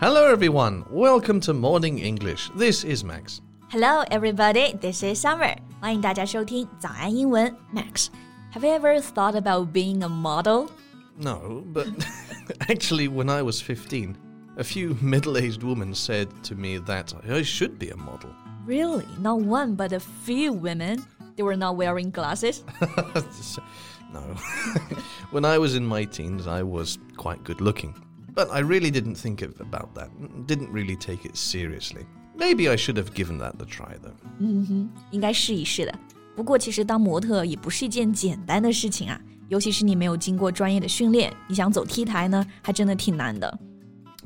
Hello, everyone. Welcome to Morning English. This is Max. Hello, everybody. This is Summer. 欢迎大家收听早安英文。Max, have you ever thought about being a model? No, but actually, when I was 15, a few middle aged women said to me that I should be a model. Really? Not one, but a few women. They were not wearing glasses. no. when I was in my teens, I was quite good looking. But I really didn't think of, about that, didn't really take it seriously. Maybe I should have given that the try, though. 嗯哼，应该试一试的。不过，其实当模特也不是一件简单的事情啊，尤其是你没有经过专业的训练，你想走 T 台呢，还真的挺难的。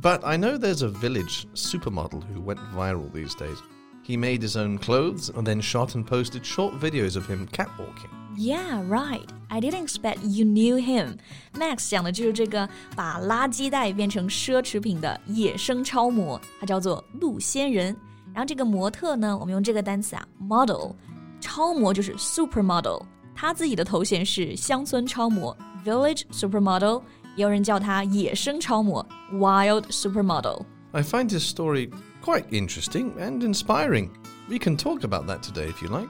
But I know there's a village supermodel who went viral these days. He made his own clothes and then shot and posted short videos of him catwalking. Yeah, right. I didn't expect you knew him. Max 讲的就是这个把垃圾袋变成奢侈品的野生超模，它叫做陆仙人。然后这个模特呢，我们用这个单词啊，model。超模就是 supermodel，她自己的头衔是乡村超模 （village supermodel），也有人叫她野生超模 （wild supermodel）。I find this story quite interesting and inspiring. We can talk about that today if you like.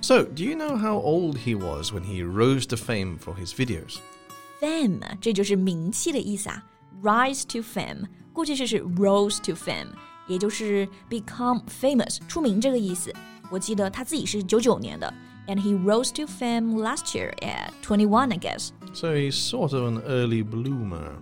So, do you know how old he was when he rose to fame for his videos? Fame 这就是名气的意思啊，rise to fame 过去式是 rose to fame，也就是 become famous 出名这个意思。我记得他自己是九九年的，and he rose to fame last year at twenty one, I guess. So he's sort of an early bloomer.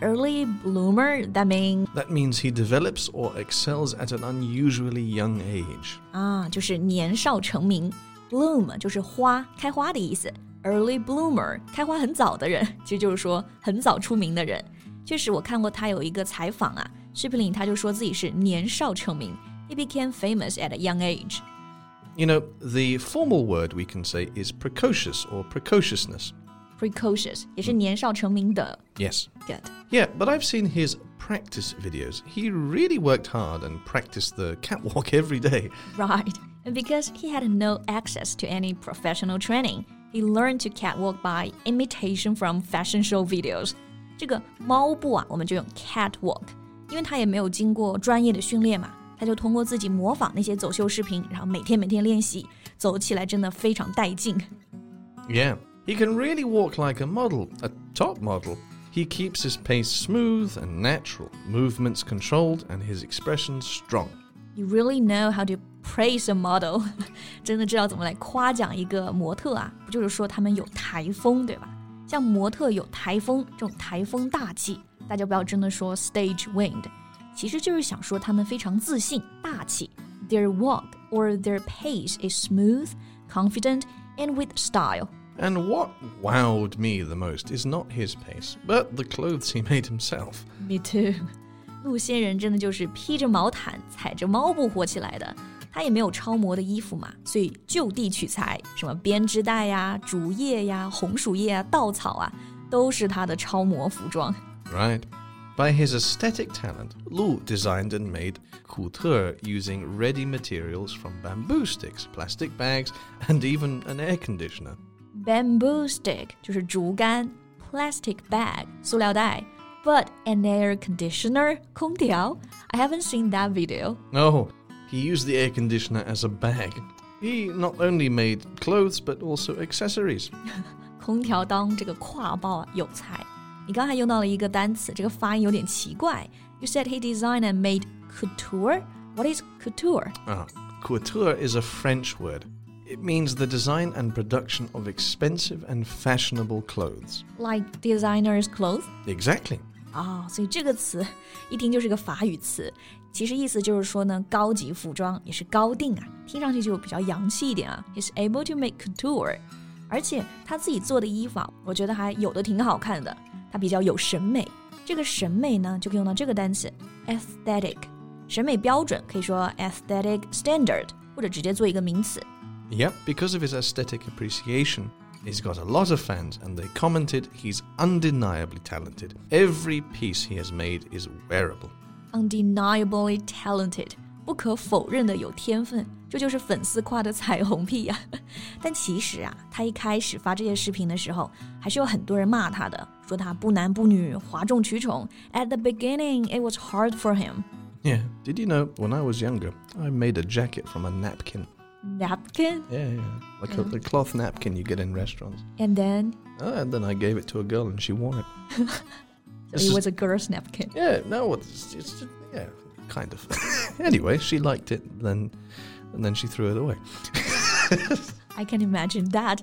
Early bloomer, that means That means he develops or excels at an unusually young age. 啊，就是年少成名。 Bloom 就是花开花的意思，early bloomer 开花很早的人，其实就是说很早出名的人。确实，我看过他有一个采访啊，视频里他就说自己是年少成名，he became famous at a young age。 You know, the formal word we can say is precocious or precociousness. Precocious 也是年少成名的 Yes. good。 Yeah, but I've seen his practice videos. He really worked hard and practiced the catwalk every day. Right. And because he had no access to any professional training, he learned to catwalk by imitation from fashion show videos. 这个猫步啊，我们就用 catwalk，因为他也没有经过专业的训练嘛，他就通过自己模仿那些走秀视频，然后每天每天练习，走起来真的非常带劲。 Yeah, he can really walk like a model, a top model. He keeps his pace smooth and natural, movements controlled, and his expressions strong. You really know how to praise a model，真的知道怎么来夸奖一个模特啊？不就是说他们有台风，对吧？像模特有台风这种台风大气，大家不要真的说 stage wind，其实就是想说他们非常自信、大气。Their walk or their pace is smooth, confident, and with style. And what wowed me the most is not his pace, but the clothes he made himself. Me too. 陆仙人真的就是披着毛毯、踩着猫步火起来的。他也没有超模的衣服嘛，所以就地取材，什么编织袋呀、竹叶呀、红薯叶啊、稻草啊，都是他的超模服装。 Right. By his aesthetic talent, Lu designed and made couture using ready materials from bamboo sticks, plastic bags, and even an air conditioner. Bamboo stick 就是竹竿，plastic bag 塑料袋，but an air conditioner 空调。I haven't seen that video. Oh, he used the air conditioner as a bag. He not only made clothes but also accessories. 空调当这个挎包啊，有才。你刚才用到了一个单词，这个发音有点奇怪。You said he designed and made couture. What is couture? Ah, couture is a French word. It means the design and production of expensive and fashionable clothes. Like designer's clothes? Exactly. 啊、所以这个词一听就是个法语词， 其实意思就是说呢，高级服装也是高定啊，听上去就比较洋气一点啊。He's able to make couture，而且他自己做的衣服啊，我觉得还有的挺好看的，他比较有审美。这个审美呢，就可以用到这个单词 aesthetic，审美标准可以说 aesthetic standard。 或者直接做一个名词。 Yep, because of his aesthetic appreciation, he's got a lot of fans and they commented he's undeniably talented. Every piece he has made is wearable. Undeniably talented，不可否认的有天分，这就是粉丝夸的彩虹屁呀、但其实啊，他一开始发这些视频的时候，还是有很多人骂他的，说他不男不女、哗众取宠。At the beginning, it was hard for him. Yeah, did you know when I was younger, I made a jacket from a napkin? Napkin, Yeah, yeah. Like a, the cloth napkin you get in restaurants. and then Ah, and then I gave it to a girl and she wore it. so This it is- was a girl's napkin. Yeah, no, it's, it's just, yeah, kind of. anyway, she liked it, then, and then she threw it away. I can imagine that.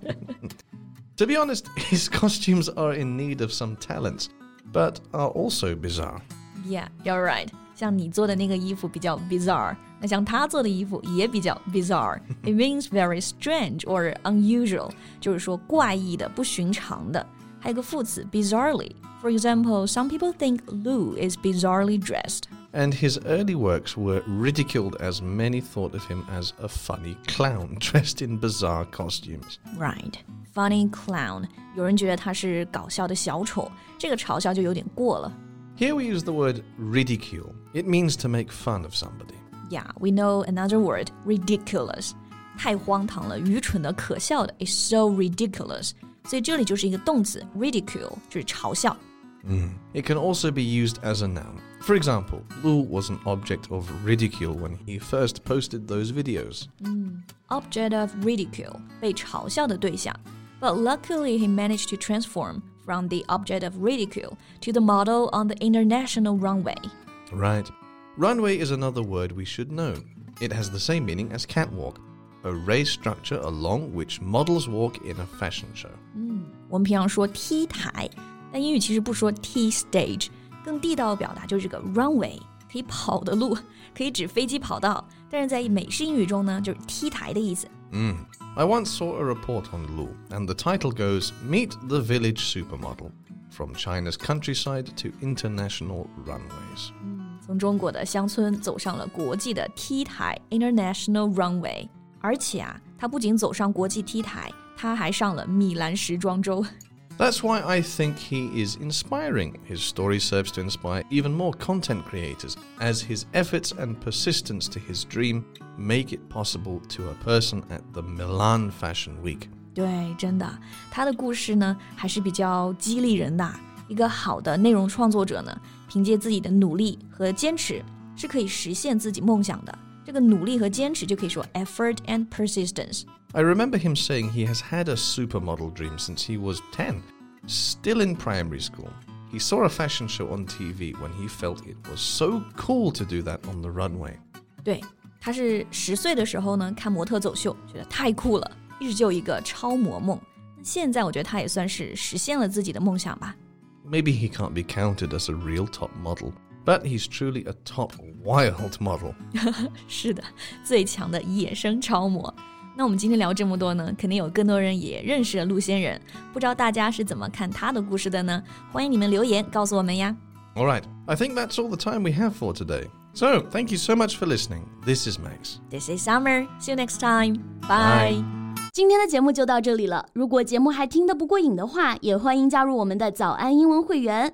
To be honest, his costumes are in need of some talents, but are also bizarre. Yeah, you're right. 像你做的那个衣服比较 bizarre，那像他做的衣服也比较 bizarre。It means very strange or unusual，就是说怪异的、不寻常的。 还有个副词 bizarrely。For example, some people think Lu is bizarrely dressed. And his early works were ridiculed as many thought of him as a funny clown dressed in bizarre costumes. Right. Funny clown. 有人觉得他是搞笑的小丑,这个嘲笑就有点过了。Here we use the word ridicule. It means to make fun of somebody. Yeah, we know another word, ridiculous. 太荒唐了,愚蠢的,可笑的, is so ridiculous. 所以这里就是一个动词 ridicule，就是嘲笑。 It can also be used as a noun. For example, Lou was an object of ridicule when he first posted those videos. Object of ridicule，被嘲笑的对象。But luckily, he managed to transform from the object of ridicule to the model on the international runway. Right. Runway is another word we should know. It has the same meaning as catwalk, a raised structure along which models walk in a fashion show. 我们平常说 T 台，但英语其实不说 T stage，更地道的表达就是这个 runway，可以跑的路，可以指飞机跑道，但是在美式英语中呢，就是 T 台的意思。 I once saw a report on Lou, and the title goes Meet the Village Supermodel From China's Countryside to International Runways. 从中国的乡村走上了国际的 T 台 International Runway， 而且啊，他不仅走上国际 T 台，他还上了米兰时装周。 That's why I think he is inspiring. His story serves to inspire even more content creators, as his efforts and persistence to his dream make it possible to a person at the Milan Fashion Week. 对，真的，他的故事呢还是比较激励人的。一个好的内容创作者呢，凭借自己的努力和坚持，是可以实现自己梦想的。 这个努力和坚持就可以说 effort and persistence。 I remember him saying he has had a supermodel dream since he was 10, still in primary school. He saw a fashion show on TV when he felt it was so cool to do that on the runway. 对，他是十岁的时候呢看模特走秀，觉得太酷了，一直就有一个超模梦。那现在我觉得他也算是实现了自己的梦想吧。 Maybe he can't be counted as a real top model, but he's truly a top wild model. 是的，最强的野生超模。那我们今天聊这么多呢，肯定有更多人也认识了陆仙人，不知道大家是怎么看他的故事的呢？欢迎你们留言告诉我们呀。 All right, I think that's all the time we have for today. So, thank you so much for listening. This is Max. This is Summer. See you next time. Bye. Bye. 今天的节目就到这里了。如果节目还听得不过瘾的话，也欢迎加入我们的早安英文会员。